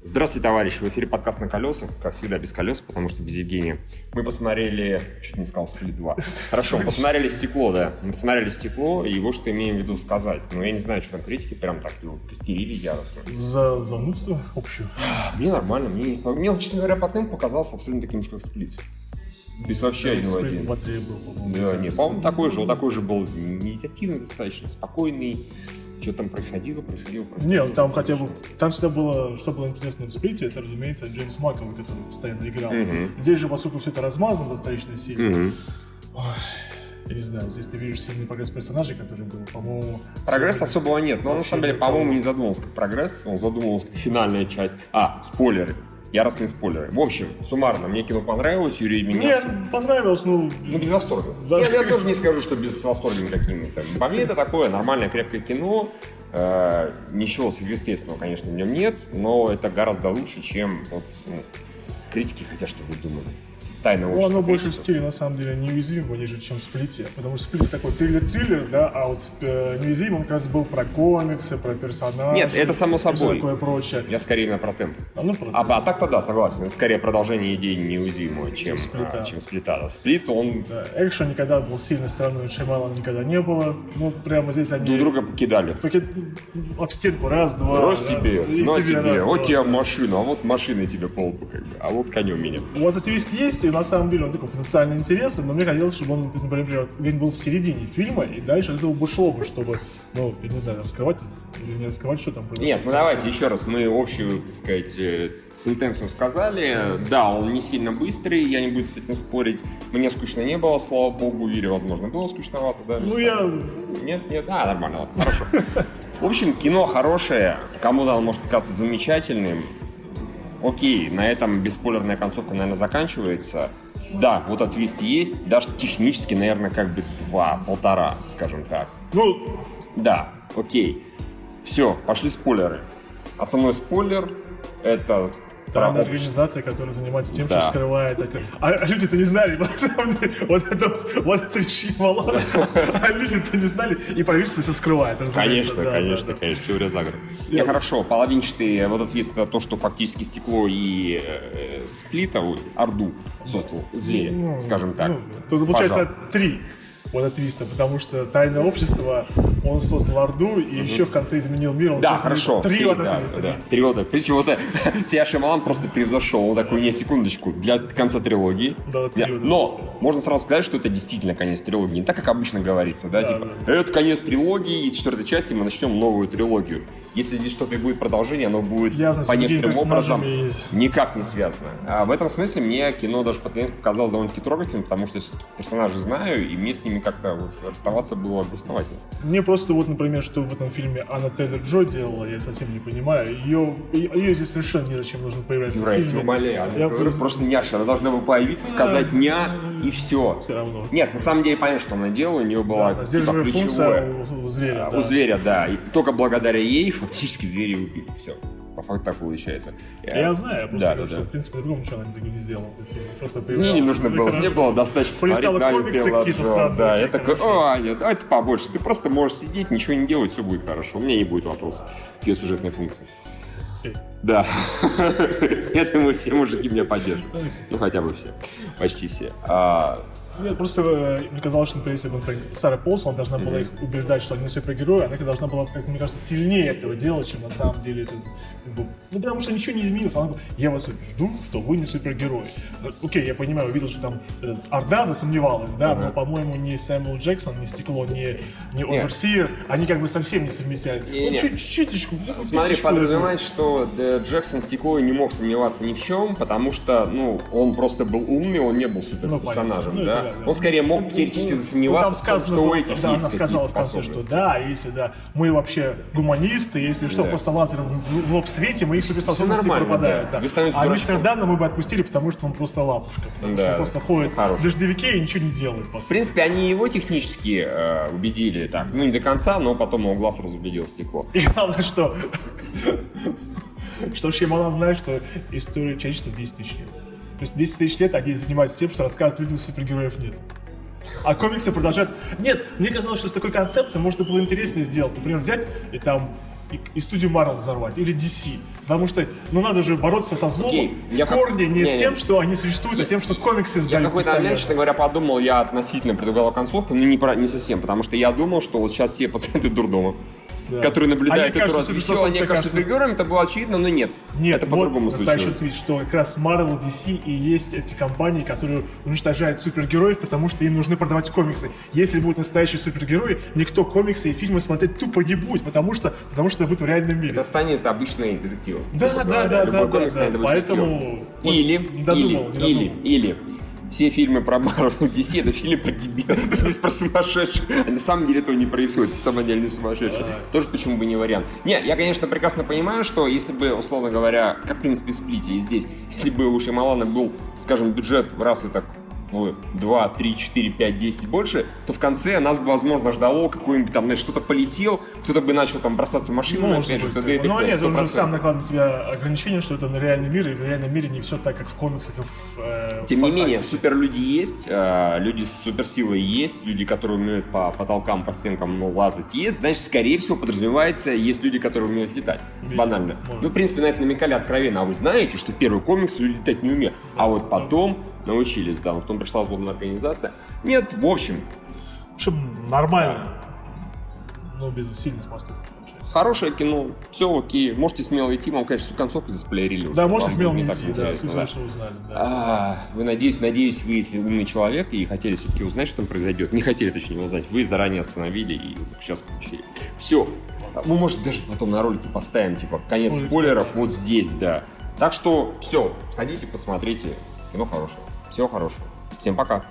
Здравствуйте, товарищи! В эфире подкаст «На колесах», как всегда, без колес, потому что без Евгения. Мы посмотрели, чуть не сказал, «Сплит 2». Хорошо, мы посмотрели «Стекло», да. Мы посмотрели «Стекло», и вот что имеем в виду сказать. Но я не знаю, что там критики прям так его костерили яростно. За занудство общее. Мне нормально. Мне, мне честно говоря, по темпу показался абсолютно таким же, как «Сплит». То есть вообще один в один. был. Да, нет, по-моему, такой же, он такой же был медитативный достаточно, спокойный. Что там происходило, происходило, происходило. Нет, там хотя бы, там всегда было, что было интересно в сплите, это, разумеется, Джеймс Маковый, который постоянно играл. Мгм. Здесь же, поскольку все это размазано достаточно сильно, Мгм. я не знаю, здесь ты видишь сильный прогресс персонажей, который был, по-моему... Прогресса особого нет, но он на самом деле, по-моему, не задумывался как прогресс, он задумывался как финальная часть. А, спойлеры. Яростные спойлеры. В общем, суммарно, мне кино понравилось, Юрий Мне меня... понравилось, ну... Ну, без восторга. Да. Я, я тоже не скажу, что без восторга какими-то. По мне это такое нормальное, крепкое кино. Э, ничего сверхъестественного, конечно, в нем нет, но это гораздо лучше, чем вот, ну, критики хотят, чтобы вы думали. Тайна Ну, оно больше в стиле, на самом деле, неуязвимого, нежели чем в сплите. Потому что сплит такой триллер-триллер, да, а вот э, неуязвим он как раз был про комиксы, про персонажей. Нет, это само собой. такое прочее. Я скорее именно про темп. А, ну, про- А, а так-то да, согласен. Это скорее продолжение идеи неуязвимого, чем, Сплита. а, чем сплита. А Сплит, он Да, экшен никогда был сильной стороной Шеймалана никогда не было. Ну, прямо здесь они... друг друга покидали. Пакет... Об стенку раз, два. Раз тебе, и тебе, тебе, раз, вот два. тебе машина, а вот машина тебе по лбу, как бы, а вот конем меня. Вот твист есть, и на самом деле он такой потенциально интересный, но мне хотелось, чтобы он, например, был в середине фильма, и дальше этого бы шло бы, чтобы, ну, я не знаю, раскрывать или не раскрывать, что там произошло. Нет, ну давайте еще раз, мы общую, так сказать, э, сентенцию сказали. Да, он не сильно быстрый, я не буду с этим спорить. Мне скучно не было, слава богу, Ире, возможно, было скучновато, да? Ну, я... Нет, нет, а, нормально, ладно, хорошо. В общем, кино хорошее, кому-то оно может казаться замечательным. Окей, на этом бесспойлерная концовка, наверное, заканчивается. Да, вот этот твист есть, даже технически, наверное, как бы два, полтора, скажем так. Ну, Да, окей. Все, пошли спойлеры. Основной спойлер это Тайная общество. организация, которая занимается тем, Да. что скрывает. А, а люди-то не знали, на самом деле. Вот это вот, вот это Шимала. А люди-то не знали. И правительство все скрывает, разумеется. Конечно, да, конечно, да, да. конечно, теория заговора. Я- хорошо, половинчатый вот этот весь это то, что фактически стекло и э, сплита, ой, Орду создал, зверя, Ну, скажем так. ну, Тут получается Пожалуй. три вот от твиста, потому что тайное общество, он создал Орду и еще в конце изменил мир. он Да, хорошо. Три вот да, от твиста. да, Три вот от- Причем вот это, тебя Шималан просто превзошел. Он такой, не, секундочку, для конца трилогии. Да, от Но можно сразу сказать, что это действительно конец трилогии. Не так, как обычно говорится, да, Да, типа, это конец трилогии, и четвертой части мы начнем новую трилогию. Если здесь что-то и будет продолжение, оно будет Ясно, по некоторым образом персонажами. никак не связано. А в этом смысле мне кино даже под конец показалось довольно-таки трогательным, потому что я персонажей знаю, и мне с ними как-то вот расставаться было грустновательно. Мне просто вот, например, что в этом фильме Анна Тейлор Джо делала, я совсем не понимаю. Ее, ее здесь совершенно незачем нужно появляться Юра, в фильме. умоляю, она Я просто няша, она должна была появиться, сказать ня и все. Все равно. Нет, на самом деле понятно, что она делала, у нее была Да, типа, функция у, у зверя. А, да. У зверя, да. И только благодаря ей фактически зверя убили. Все. По факту так получается. Я знаю, я просто Да, говорю, да, что, да. в принципе, другому ничего она не фильме. Просто Мне появлялась. не нужно Ну, было, мне было достаточно смотреть на странные, Да, я такой, о, давай ты побольше. Ты просто можешь сидеть, ничего не делать, все будет хорошо. У меня не будет вопросов к ее сюжетной функции. Да. Я думаю, все мужики меня поддержат. Ну, хотя бы все. Почти все. Нет, просто э, мне казалось, что, например, если бы например, Сара Полсон должна была их убеждать, что они не супергерои, она должна была, как мне кажется, сильнее этого делать, чем на самом деле это. как бы, ну, потому что ничего не изменилось. Она говорит, я вас убежду, что вы не супергерои. Э, Окей, я понимаю, увидел, что там Орда засомневалась, да, но, по-моему, ни Сэмюэл Джексон, ни Стекло, ни, ни Оверсир, они как бы совсем не совместяли. Не-не. Ну, чуть- чуть-чуточку. ну, Смотри, подразумевает, что э, Джексон Стекло не мог сомневаться ни в чем, потому что, ну, он просто был умный, он не был суперперсонажем, Ну, понятно. Ну, да? Это да, да. Он скорее мог теоретически Ну, засомневаться там в том, сказано, что у этих да, есть она сказала в конце, что да, если да, мы вообще гуманисты, если что, Да. просто лазером в, в лоб светим, и их суперспособности пропадают. да. Да. А дурачком. мистер Данна мы бы отпустили, потому что он просто лапушка, потому что Да. он просто ходит Ну, хороший. в дождевике и ничего не делает, В принципе, они его технически э, убедили так, ну, не до конца, но потом его глаз разубедил стекло. И главное, что что Шеймалан знает, что история человечества 10 тысяч лет. То есть 10 тысяч лет они занимаются тем, что рассказывают людям, супергероев нет. А комиксы продолжают... Нет, мне казалось, что с такой концепцией можно было интереснее сделать. Например, взять и там и, и студию Marvel взорвать, или DC. Потому что, ну надо же бороться со злом Окей, в я как- корне не, не, с тем, что они существуют, а тем, что комиксы Я сдают какой-то момент, честно говоря, подумал, я относительно предугадал концовку, но не, про, не совсем, потому что я думал, что вот сейчас все пациенты дурдома, Да. которые наблюдают Они эту кажутся развеселую, суперспособными, они кажется- супергероями, это было очевидно, но нет. Нет, это вот по-другому настоящий твит, что как раз Marvel, DC и есть эти компании, которые уничтожают супергероев, потому что им нужны продавать комиксы. Если будут настоящие супергерои, никто комиксы и фильмы смотреть тупо не будет, потому что, потому что это будет в реальном мире. Это станет обычный детектив. Да, грубо да, да, да, да, да. Поэтому Или, не додумал, или, не или, додумал. или все фильмы про Marvel DC это фильмы про дебилов, в смысле про сумасшедших. А на самом деле этого не происходит, это не сумасшедшие. Тоже почему бы не вариант. Не, я, конечно, прекрасно понимаю, что если бы, условно говоря, как в принципе в сплите и здесь, если бы у Шеймалана был, скажем, бюджет в раз и так в 2, 3, 4, 5, 10 больше, то в конце нас бы, возможно, ждало какой-нибудь там, знаешь, что-то полетел, кто-то бы начал там бросаться машинами, Может опять же, быть, и такое. Но т.п., нет, он же 100%. сам накладывает на себя ограничение, что это на реальный мир, и в реальном мире не все так, как в комиксах и в э, Тем не менее, фантастике. суперлюди есть, э, люди с суперсилой есть, люди, которые умеют по потолкам, по стенкам ну, лазать есть, значит, скорее всего, подразумевается, есть люди, которые умеют летать. Банально. может. Ну, в принципе, на это намекали откровенно. А вы знаете, что первый комикс люди летать не умеют. А вот потом научились, да. Вот Потом пришла злобная организация. Нет, в общем, В общем, нормально, но без сильных мостов. хорошее кино, все окей. Можете смело идти, вам, конечно, всю концовку заспойлерили. Да, можете смело не идти, да, да. что узнали, да. А, Вы, надеюсь, надеюсь, вы, если умный человек и хотели все-таки узнать, что там произойдет, не хотели, точнее, узнать, вы заранее остановили и сейчас получили. Все. Мы, может, даже потом на ролике поставим, типа, конец Спойлер. спойлеров вот здесь, да. Так что, все, ходите, посмотрите. Кино хорошее. Всего хорошего. Всем пока.